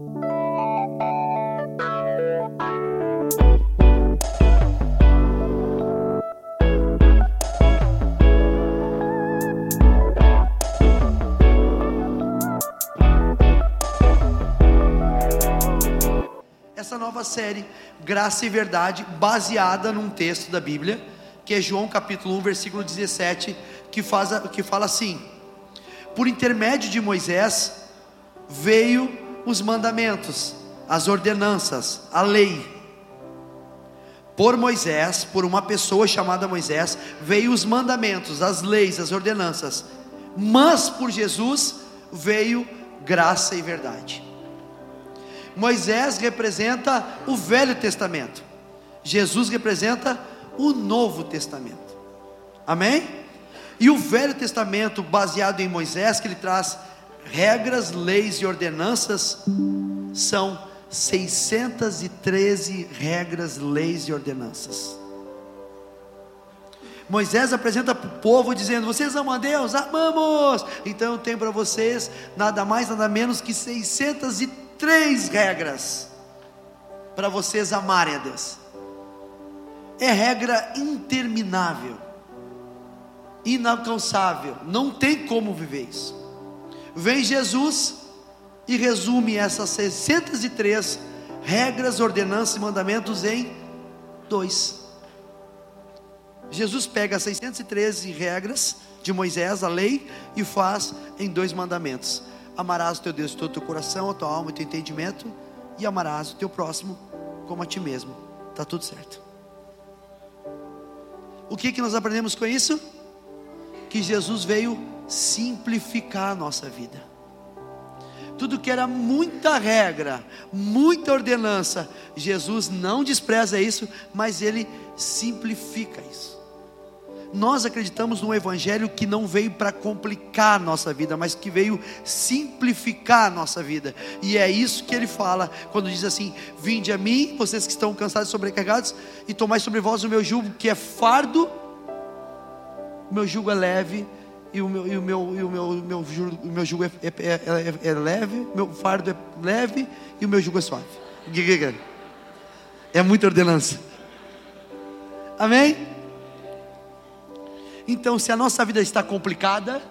essa nova série, Graça e Verdade, baseada num texto da Bíblia, que é João capítulo 1, versículo 17, que, faz, que fala assim: Por intermédio de Moisés veio os mandamentos, as ordenanças, a lei. Por Moisés, por uma pessoa chamada Moisés, veio os mandamentos, as leis, as ordenanças. Mas por Jesus veio graça e verdade. Moisés representa o Velho Testamento, Jesus representa o Novo Testamento. Amém? E o Velho Testamento, baseado em Moisés, que ele traz regras, leis e ordenanças, são 613 regras, leis e ordenanças. Moisés apresenta para o povo dizendo: Vocês amam a Deus? Amamos! Então eu tenho para vocês nada mais, nada menos que 613 três regras para vocês amarem a Deus. É regra interminável, inalcançável, não tem como viver isso. Vem Jesus e resume essas 603 regras, ordenanças e mandamentos em dois. Jesus pega as 613 regras de Moisés, a lei, e faz em dois mandamentos. Amarás o teu Deus de todo o teu coração, a tua alma o teu entendimento, e amarás o teu próximo como a ti mesmo. Está tudo certo. O que, que nós aprendemos com isso? Que Jesus veio simplificar a nossa vida. Tudo que era muita regra, muita ordenança, Jesus não despreza isso, mas ele simplifica isso. Nós acreditamos num evangelho que não veio para complicar a nossa vida, mas que veio simplificar a nossa vida. E é isso que ele fala quando diz assim: Vinde a mim, vocês que estão cansados e sobrecarregados, e tomai sobre vós o meu jugo, que é fardo. O meu jugo é leve e o meu, e o meu, e o meu, o meu, jugo, o meu jugo é, é, é, é leve, meu fardo é leve e o meu jugo é suave. É muita ordenança. Amém? Então, se a nossa vida está complicada,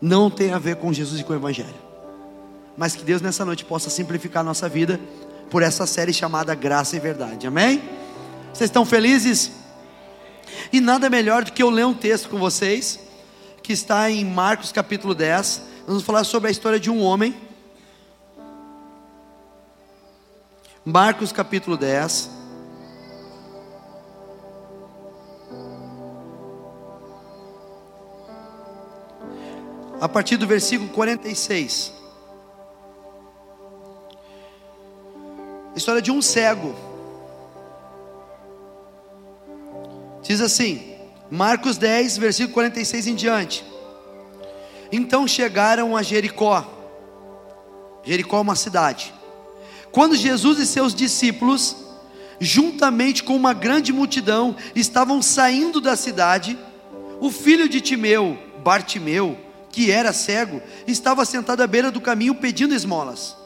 não tem a ver com Jesus e com o Evangelho. Mas que Deus nessa noite possa simplificar a nossa vida por essa série chamada Graça e Verdade. Amém? Vocês estão felizes? E nada melhor do que eu ler um texto com vocês, que está em Marcos capítulo 10. Nós vamos falar sobre a história de um homem. Marcos capítulo 10. a partir do versículo 46. A história de um cego. Diz assim, Marcos 10, versículo 46 em diante. Então chegaram a Jericó. Jericó é uma cidade. Quando Jesus e seus discípulos, juntamente com uma grande multidão, estavam saindo da cidade, o filho de Timeu, Bartimeu, que era cego, estava sentado à beira do caminho pedindo esmolas.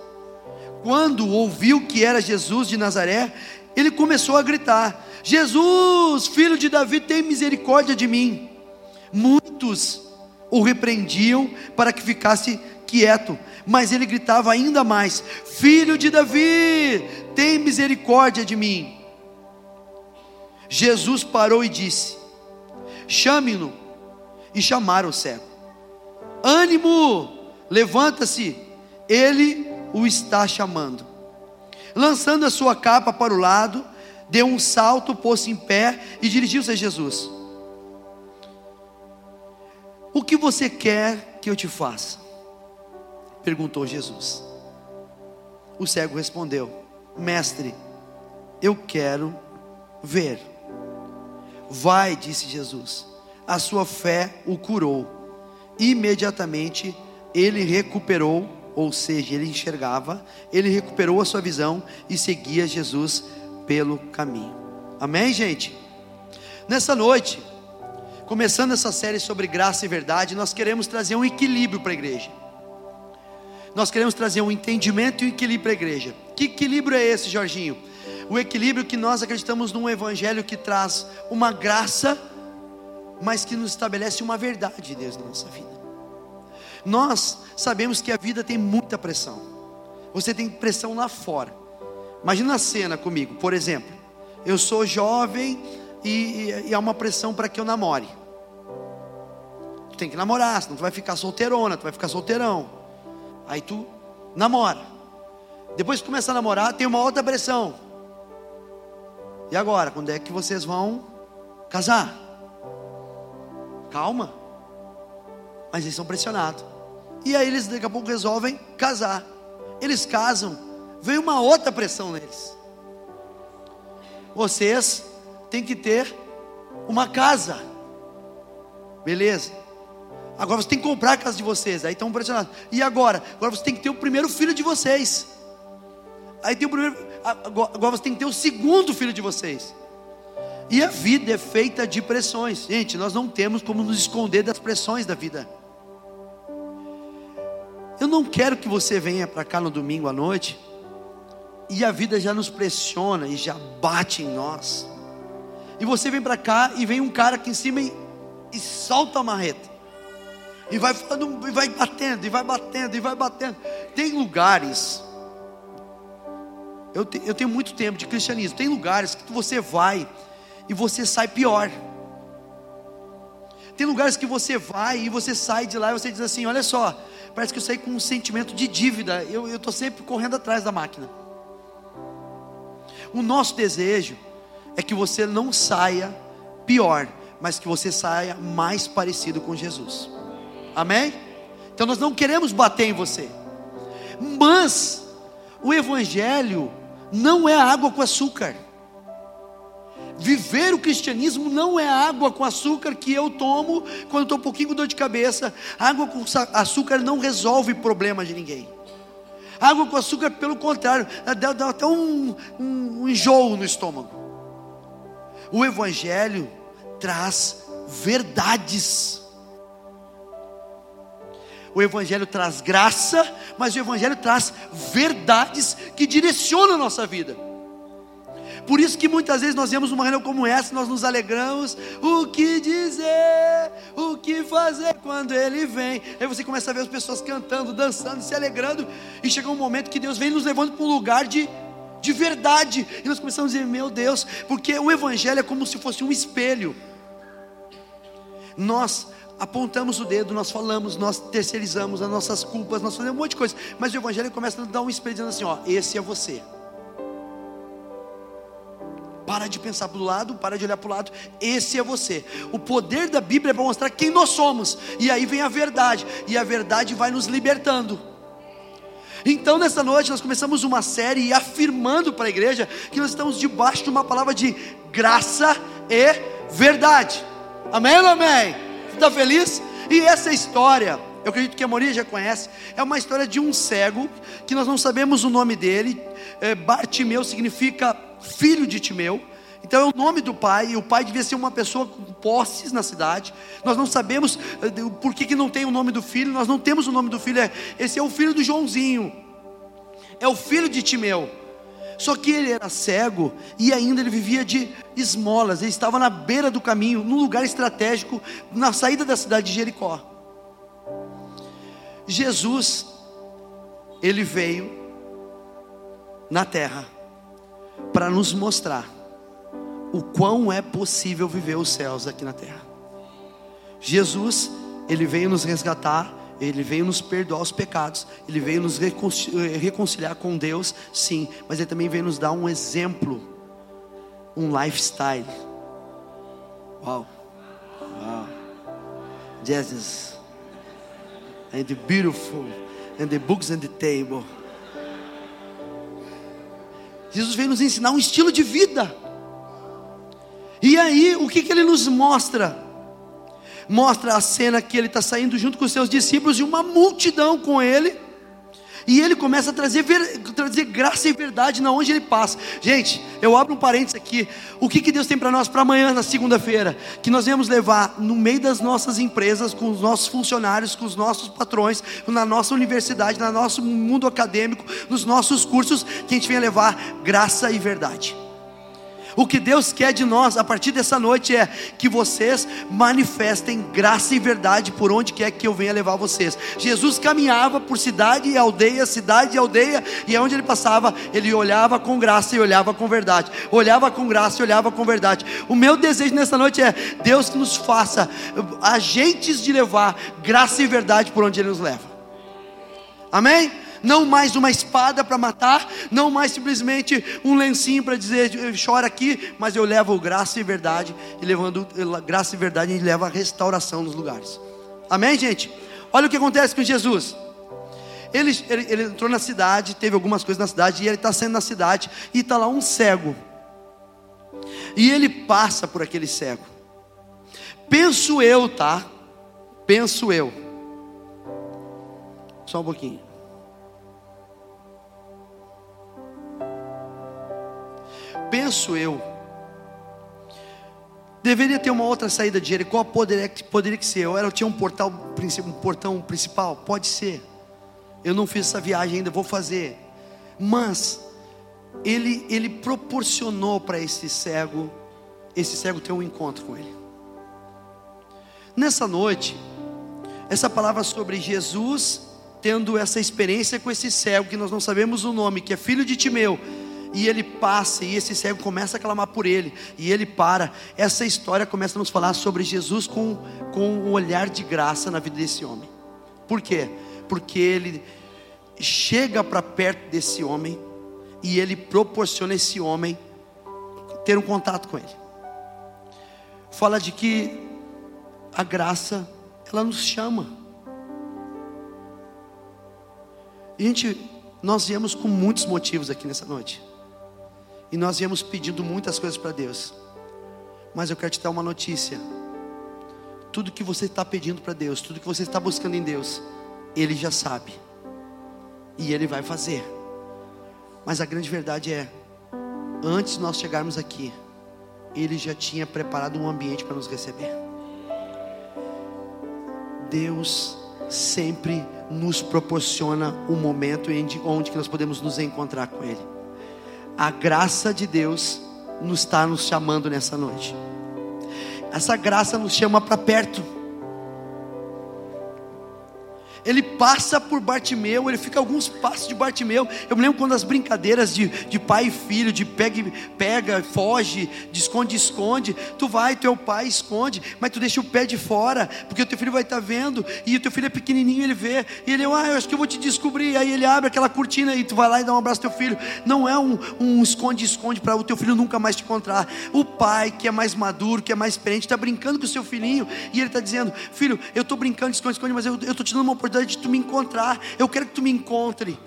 Quando ouviu que era Jesus de Nazaré, ele começou a gritar: Jesus, filho de Davi, tem misericórdia de mim. Muitos o repreendiam para que ficasse quieto, mas ele gritava ainda mais: Filho de Davi, tem misericórdia de mim. Jesus parou e disse: Chame-no. E chamaram o cego ânimo, levanta-se, ele o está chamando. Lançando a sua capa para o lado, deu um salto, pôs-se em pé e dirigiu-se a Jesus. O que você quer que eu te faça? perguntou Jesus. O cego respondeu: Mestre, eu quero ver. Vai, disse Jesus, a sua fé o curou imediatamente ele recuperou, ou seja, ele enxergava, ele recuperou a sua visão e seguia Jesus pelo caminho. Amém, gente? Nessa noite, começando essa série sobre graça e verdade, nós queremos trazer um equilíbrio para a igreja. nós queremos trazer um entendimento e um equilíbrio à igreja. Que equilíbrio é esse, Jorginho? O equilíbrio que nós acreditamos num evangelho que traz uma graça, mas que nos estabelece uma verdade de Deus na nossa vida. Nós sabemos que a vida tem muita pressão. Você tem pressão lá fora. Imagina a cena comigo, por exemplo. Eu sou jovem e, e, e há uma pressão para que eu namore. Tu tem que namorar, senão tu vai ficar solteirona, tu vai ficar solteirão. Aí tu namora. Depois que começa a namorar, tem uma outra pressão. E agora, quando é que vocês vão casar? Calma. Mas eles são pressionados. E aí eles daqui a pouco resolvem casar. Eles casam, vem uma outra pressão neles. Vocês têm que ter uma casa. Beleza? Agora você tem que comprar a casa de vocês. Aí estão pressionados. E agora? Agora você tem que ter o primeiro filho de vocês. Aí tem o primeiro. Agora você tem que ter o segundo filho de vocês. E a vida é feita de pressões. Gente, nós não temos como nos esconder das pressões da vida. Eu não quero que você venha para cá no domingo à noite e a vida já nos pressiona e já bate em nós. E você vem para cá e vem um cara aqui em cima e, e solta a marreta. E vai falando, e vai batendo, e vai batendo, e vai batendo. Tem lugares. Eu, te, eu tenho muito tempo de cristianismo. Tem lugares que você vai e você sai pior. Tem lugares que você vai e você sai de lá e você diz assim: Olha só, parece que eu saí com um sentimento de dívida. Eu estou sempre correndo atrás da máquina. O nosso desejo é que você não saia pior, mas que você saia mais parecido com Jesus. Amém? Então nós não queremos bater em você. Mas o evangelho não é água com açúcar. Viver o cristianismo não é água com açúcar que eu tomo quando estou um pouquinho com dor de cabeça. Água com açúcar não resolve problema de ninguém. Água com açúcar, pelo contrário, dá, dá até um, um, um enjoo no estômago. O Evangelho traz verdades. O Evangelho traz graça, mas o Evangelho traz verdades que direcionam a nossa vida. Por isso que muitas vezes nós vemos uma reunião como essa, nós nos alegramos. O que dizer, o que fazer quando Ele vem? Aí você começa a ver as pessoas cantando, dançando, se alegrando, e chega um momento que Deus vem nos levando para um lugar de, de verdade, e nós começamos a dizer: Meu Deus, porque o Evangelho é como se fosse um espelho. Nós apontamos o dedo, nós falamos, nós terceirizamos as nossas culpas, nós fazemos um monte de coisa, mas o Evangelho começa a dar um espelho dizendo assim: Ó, esse é você. Para de pensar para o lado, para de olhar para o lado. Esse é você. O poder da Bíblia é para mostrar quem nós somos. E aí vem a verdade. E a verdade vai nos libertando. Então, nessa noite, nós começamos uma série afirmando para a igreja que nós estamos debaixo de uma palavra de graça e verdade. Amém ou amém? Está feliz? E essa história, eu acredito que a Moria já conhece, é uma história de um cego, que nós não sabemos o nome dele. É, Bartimeu significa filho de Timeu. Então é o nome do pai, e o pai devia ser uma pessoa com posses na cidade. Nós não sabemos uh, por que, que não tem o nome do filho, nós não temos o nome do filho. É, esse é o filho do Joãozinho, é o filho de Timeu. Só que ele era cego e ainda ele vivia de esmolas, ele estava na beira do caminho, num lugar estratégico, na saída da cidade de Jericó. Jesus, ele veio na terra para nos mostrar o quão é possível viver os céus aqui na terra. Jesus, ele veio nos resgatar, ele veio nos perdoar os pecados, ele veio nos reconciliar com Deus, sim, mas ele também veio nos dar um exemplo, um lifestyle. Uau, uau, Jesus, and the beautiful, and the books and the table. Jesus veio nos ensinar um estilo de vida. E aí, o que, que ele nos mostra? Mostra a cena que ele está saindo junto com os seus discípulos e uma multidão com ele. E ele começa a trazer, ver, trazer graça e verdade na onde ele passa. Gente, eu abro um parênteses aqui. O que, que Deus tem para nós para amanhã, na segunda-feira? Que nós vamos levar no meio das nossas empresas, com os nossos funcionários, com os nossos patrões, na nossa universidade, no nosso mundo acadêmico, nos nossos cursos, que a gente venha levar graça e verdade. O que Deus quer de nós a partir dessa noite é que vocês manifestem graça e verdade por onde quer que eu venha levar vocês. Jesus caminhava por cidade e aldeia, cidade e aldeia, e aonde ele passava, ele olhava com graça e olhava com verdade. Olhava com graça e olhava com verdade. O meu desejo nessa noite é Deus que nos faça agentes de levar graça e verdade por onde ele nos leva. Amém? Não mais uma espada para matar, não mais simplesmente um lencinho para dizer chora aqui, mas eu levo graça e verdade, e levando graça e verdade, gente leva a restauração nos lugares. Amém, gente? Olha o que acontece com Jesus. Ele, ele, ele entrou na cidade, teve algumas coisas na cidade, e ele está saindo na cidade, e está lá um cego. E ele passa por aquele cego. Penso eu, tá? Penso eu. Só um pouquinho. Penso eu, deveria ter uma outra saída de Jericó, poderia, poderia que ser, eu era, tinha um portal, um portão principal, pode ser, eu não fiz essa viagem ainda, vou fazer, mas, ele, ele proporcionou para esse cego, esse cego ter um encontro com ele, nessa noite, essa palavra sobre Jesus, tendo essa experiência com esse cego, que nós não sabemos o nome, que é filho de Timeu, e ele passa, e esse cego começa a clamar por ele, e ele para. Essa história começa a nos falar sobre Jesus com, com um olhar de graça na vida desse homem. Por quê? Porque ele chega para perto desse homem, e ele proporciona esse homem ter um contato com ele. Fala de que a graça, ela nos chama. Gente, nós viemos com muitos motivos aqui nessa noite. E nós viemos pedindo muitas coisas para Deus. Mas eu quero te dar uma notícia. Tudo que você está pedindo para Deus, tudo que você está buscando em Deus, Ele já sabe. E Ele vai fazer. Mas a grande verdade é, antes de nós chegarmos aqui, Ele já tinha preparado um ambiente para nos receber. Deus sempre nos proporciona um momento onde nós podemos nos encontrar com Ele a graça de Deus nos está nos chamando nessa noite. Essa graça nos chama para perto. Ele passa por Bartimeu, ele fica alguns passos de Bartimeu. Eu me lembro quando as brincadeiras de, de pai e filho, de pega, pega, foge, de esconde, esconde. Tu vai, teu pai esconde, mas tu deixa o pé de fora, porque o teu filho vai estar tá vendo, e o teu filho é pequenininho, ele vê, e ele, ah, eu acho que eu vou te descobrir. Aí ele abre aquela cortina e tu vai lá e dá um abraço ao teu filho. Não é um, um esconde, esconde para o teu filho nunca mais te encontrar. O pai que é mais maduro, que é mais experiente, está brincando com o seu filhinho, e ele está dizendo: Filho, eu estou brincando de esconde, esconde, mas eu estou te dando uma oportunidade oportunidade de tu me encontrar. Eu quero que tu me encontre.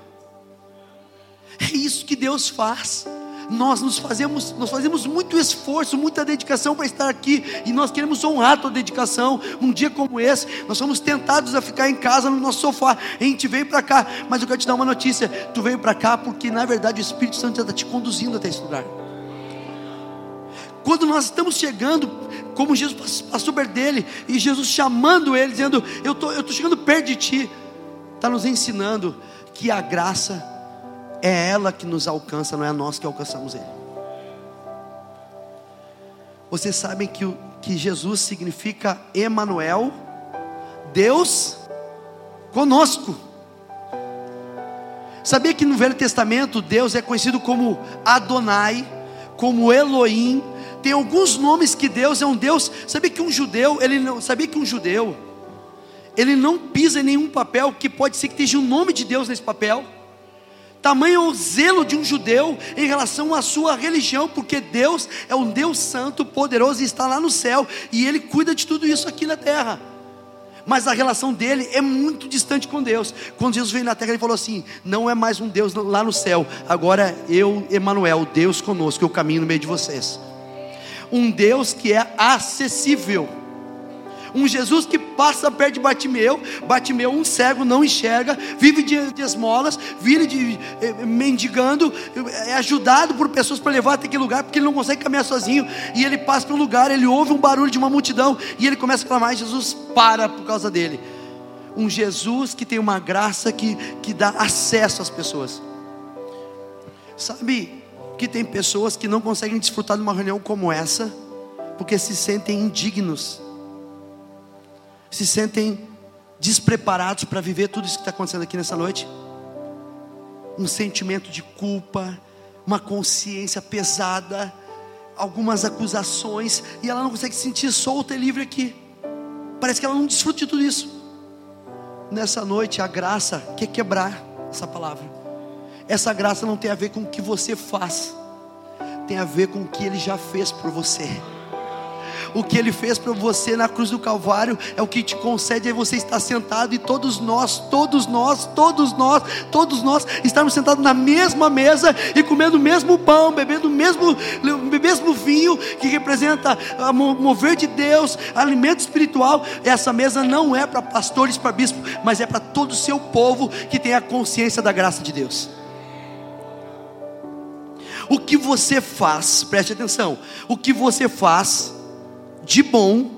É isso que Deus faz. Nós nos fazemos, nós fazemos muito esforço, muita dedicação para estar aqui e nós queremos honrar a tua dedicação. Um dia como esse, nós somos tentados a ficar em casa no nosso sofá. A gente veio para cá, mas eu quero te dar uma notícia: tu veio para cá porque na verdade o Espírito Santo está te conduzindo até esse lugar. Quando nós estamos chegando, como Jesus passou perto dele, e Jesus chamando ele, dizendo: Eu estou eu tô chegando perto de ti, está nos ensinando que a graça é ela que nos alcança, não é nós que alcançamos ele. Vocês sabem que, que Jesus significa Emanuel, Deus conosco. Sabia que no Velho Testamento Deus é conhecido como Adonai, como Elohim, tem alguns nomes que Deus é um Deus. Sabia que um judeu, ele não, sabia que um judeu, ele não pisa em nenhum papel que pode ser que esteja o nome de Deus nesse papel. Tamanho é o zelo de um judeu em relação à sua religião, porque Deus é um Deus santo, poderoso e está lá no céu, e ele cuida de tudo isso aqui na terra. Mas a relação dele é muito distante com Deus. Quando Jesus veio na terra, ele falou assim: Não é mais um Deus lá no céu, agora eu, Emanuel, Deus conosco, eu caminho no meio de vocês um Deus que é acessível, Um Jesus que passa perto de Batimeu, Batimeu, um cego, não enxerga, vive de, de esmolas, vive de, eh, mendigando, é ajudado por pessoas para levar até aquele lugar, porque ele não consegue caminhar sozinho. E ele passa pelo lugar, ele ouve um barulho de uma multidão, e ele começa a clamar, e Jesus para por causa dele. Um Jesus que tem uma graça que, que dá acesso às pessoas. Sabe que tem pessoas que não conseguem desfrutar de uma reunião como essa, porque se sentem indignos se sentem despreparados para viver tudo isso que está acontecendo aqui nessa noite? Um sentimento de culpa, uma consciência pesada, algumas acusações, e ela não consegue se sentir solta e livre aqui. Parece que ela não desfruta de tudo isso. Nessa noite, a graça quer quebrar essa palavra. Essa graça não tem a ver com o que você faz, tem a ver com o que Ele já fez por você o que Ele fez para você na cruz do Calvário é o que te concede aí você estar sentado e todos nós, todos nós, todos nós, todos nós estamos sentados na mesma mesa e comendo o mesmo pão, bebendo o mesmo, mesmo vinho que representa o mover de Deus, alimento espiritual. Essa mesa não é para pastores, para bispos, mas é para todo o seu povo que tem a consciência da graça de Deus. O que você faz, preste atenção, o que você faz de bom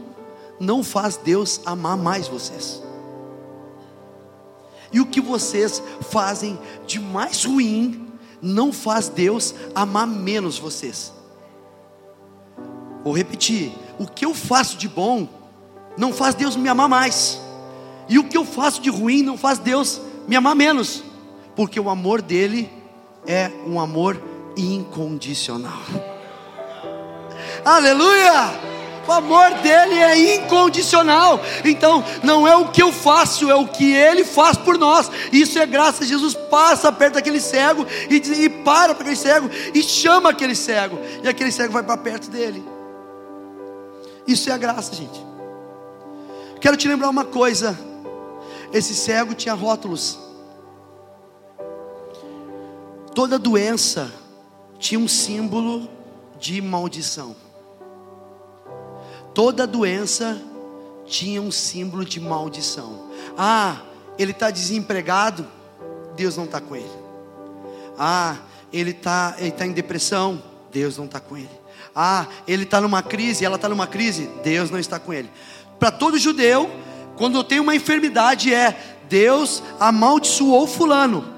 não faz Deus amar mais vocês. E o que vocês fazem de mais ruim não faz Deus amar menos vocês. Vou repetir: o que eu faço de bom não faz Deus me amar mais. E o que eu faço de ruim não faz Deus me amar menos, porque o amor dele é um amor incondicional. Aleluia! O amor dele é incondicional. Então, não é o que eu faço, é o que ele faz por nós. Isso é graça. Jesus passa perto daquele cego e, e para para aquele cego e chama aquele cego. E aquele cego vai para perto dele. Isso é a graça, gente. Quero te lembrar uma coisa. Esse cego tinha rótulos. Toda doença tinha um símbolo de maldição. Toda doença tinha um símbolo de maldição. Ah, ele está desempregado, Deus não está com ele. Ah, ele está ele tá em depressão, Deus não está com ele. Ah, ele está numa crise, ela está numa crise, Deus não está com ele. Para todo judeu, quando tem uma enfermidade, é Deus amaldiçoou Fulano.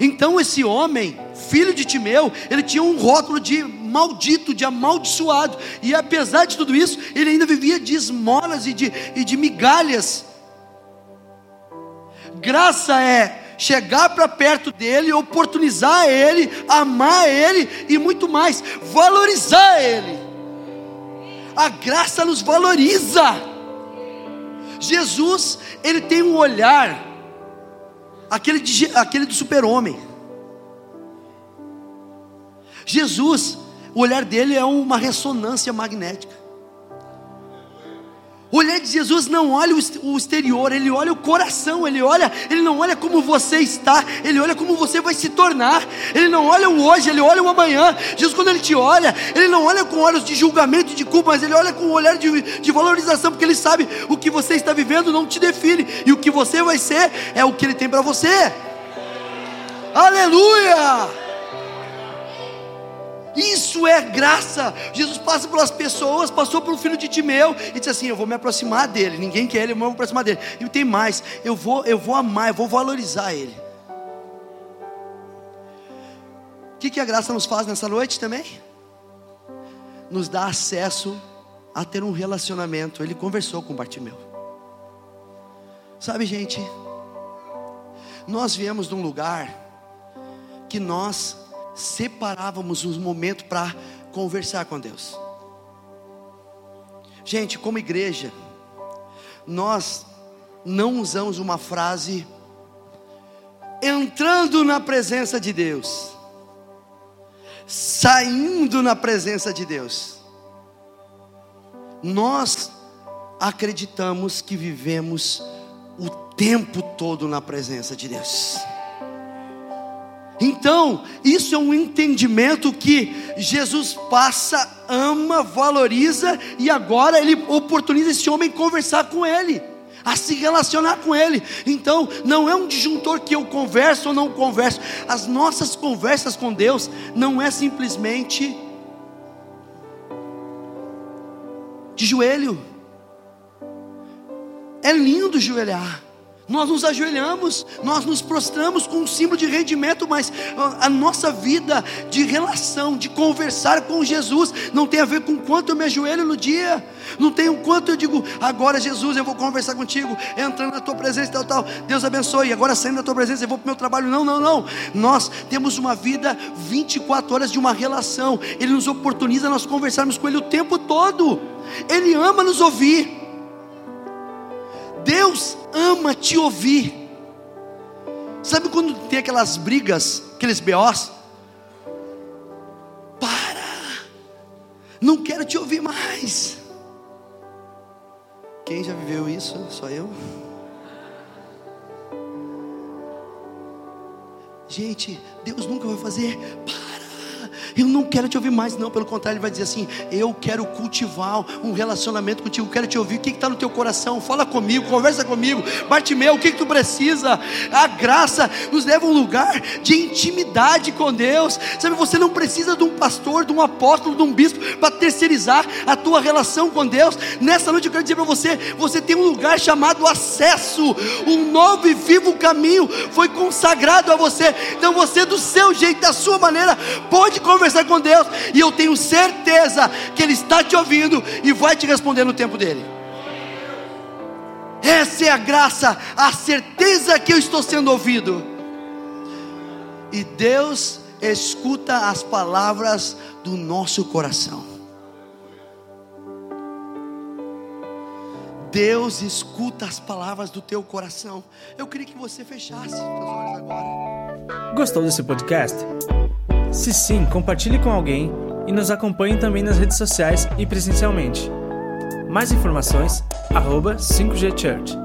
Então esse homem, filho de Timeu, ele tinha um rótulo de maldito, de amaldiçoado, e apesar de tudo isso, ele ainda vivia de esmolas e de, e de migalhas. Graça é chegar para perto dele, oportunizar ele, amar ele e muito mais, valorizar ele. A graça nos valoriza. Jesus, ele tem um olhar aquele, de, aquele do super-homem. Jesus, o olhar dele é uma ressonância magnética. O olhar de Jesus não olha o exterior, ele olha o coração, ele olha, ele não olha como você está, ele olha como você vai se tornar. Ele não olha o hoje, ele olha o amanhã. Jesus, quando ele te olha, ele não olha com olhos de julgamento e de culpa, mas ele olha com um olhar de, de valorização, porque ele sabe o que você está vivendo não te define, e o que você vai ser é o que ele tem para você. Aleluia! Isso é graça. Jesus passa pelas pessoas, passou pelo filho de Timeu e disse assim: Eu vou me aproximar dele. Ninguém quer ele, eu vou me aproximar dele. E tem mais: eu vou, eu vou amar, eu vou valorizar ele. O que, que a graça nos faz nessa noite também? Nos dá acesso a ter um relacionamento. Ele conversou com Bartimeu. Sabe, gente, nós viemos de um lugar que nós separávamos os momentos para conversar com Deus. Gente, como igreja, nós não usamos uma frase entrando na presença de Deus, saindo na presença de Deus. Nós acreditamos que vivemos o tempo todo na presença de Deus. Então, isso é um entendimento que Jesus passa, ama, valoriza e agora ele oportuniza esse homem conversar com ele, a se relacionar com ele. Então, não é um disjuntor que eu converso ou não converso. As nossas conversas com Deus não é simplesmente de joelho. É lindo joelhar. Nós nos ajoelhamos, nós nos prostramos com um símbolo de rendimento, mas a nossa vida de relação, de conversar com Jesus, não tem a ver com quanto eu me ajoelho no dia, não tem o quanto eu digo, agora Jesus, eu vou conversar contigo, entrando na tua presença, tal, tal, Deus abençoe, agora saindo da tua presença, eu vou para o meu trabalho. Não, não, não. Nós temos uma vida 24 horas de uma relação, Ele nos oportuniza nós conversarmos com Ele o tempo todo, Ele ama nos ouvir. Deus ama te ouvir. Sabe quando tem aquelas brigas, aqueles BOs? Para, não quero te ouvir mais. Quem já viveu isso? Só eu? Gente, Deus nunca vai fazer. Para eu não quero te ouvir mais, não. Pelo contrário, ele vai dizer assim: Eu quero cultivar um relacionamento contigo. Quero te ouvir. O que está no teu coração? Fala comigo, conversa comigo. Bartimeu, o que, que tu precisa? A graça nos leva a um lugar de intimidade com Deus. Sabe, você não precisa de um pastor, de um apóstolo, de um bispo terceirizar a tua relação com Deus. Nessa noite eu quero dizer para você: você tem um lugar chamado acesso. Um novo e vivo caminho foi consagrado a você. Então você, do seu jeito, da sua maneira, pode conversar com Deus, e eu tenho certeza que Ele está te ouvindo e vai te responder no tempo dele. Essa é a graça, a certeza que eu estou sendo ouvido. E Deus escuta as palavras do nosso coração. Deus escuta as palavras do teu coração. Eu queria que você fechasse os olhos agora. Gostou desse podcast? Se sim, compartilhe com alguém e nos acompanhe também nas redes sociais e presencialmente. Mais informações, arroba 5G Church.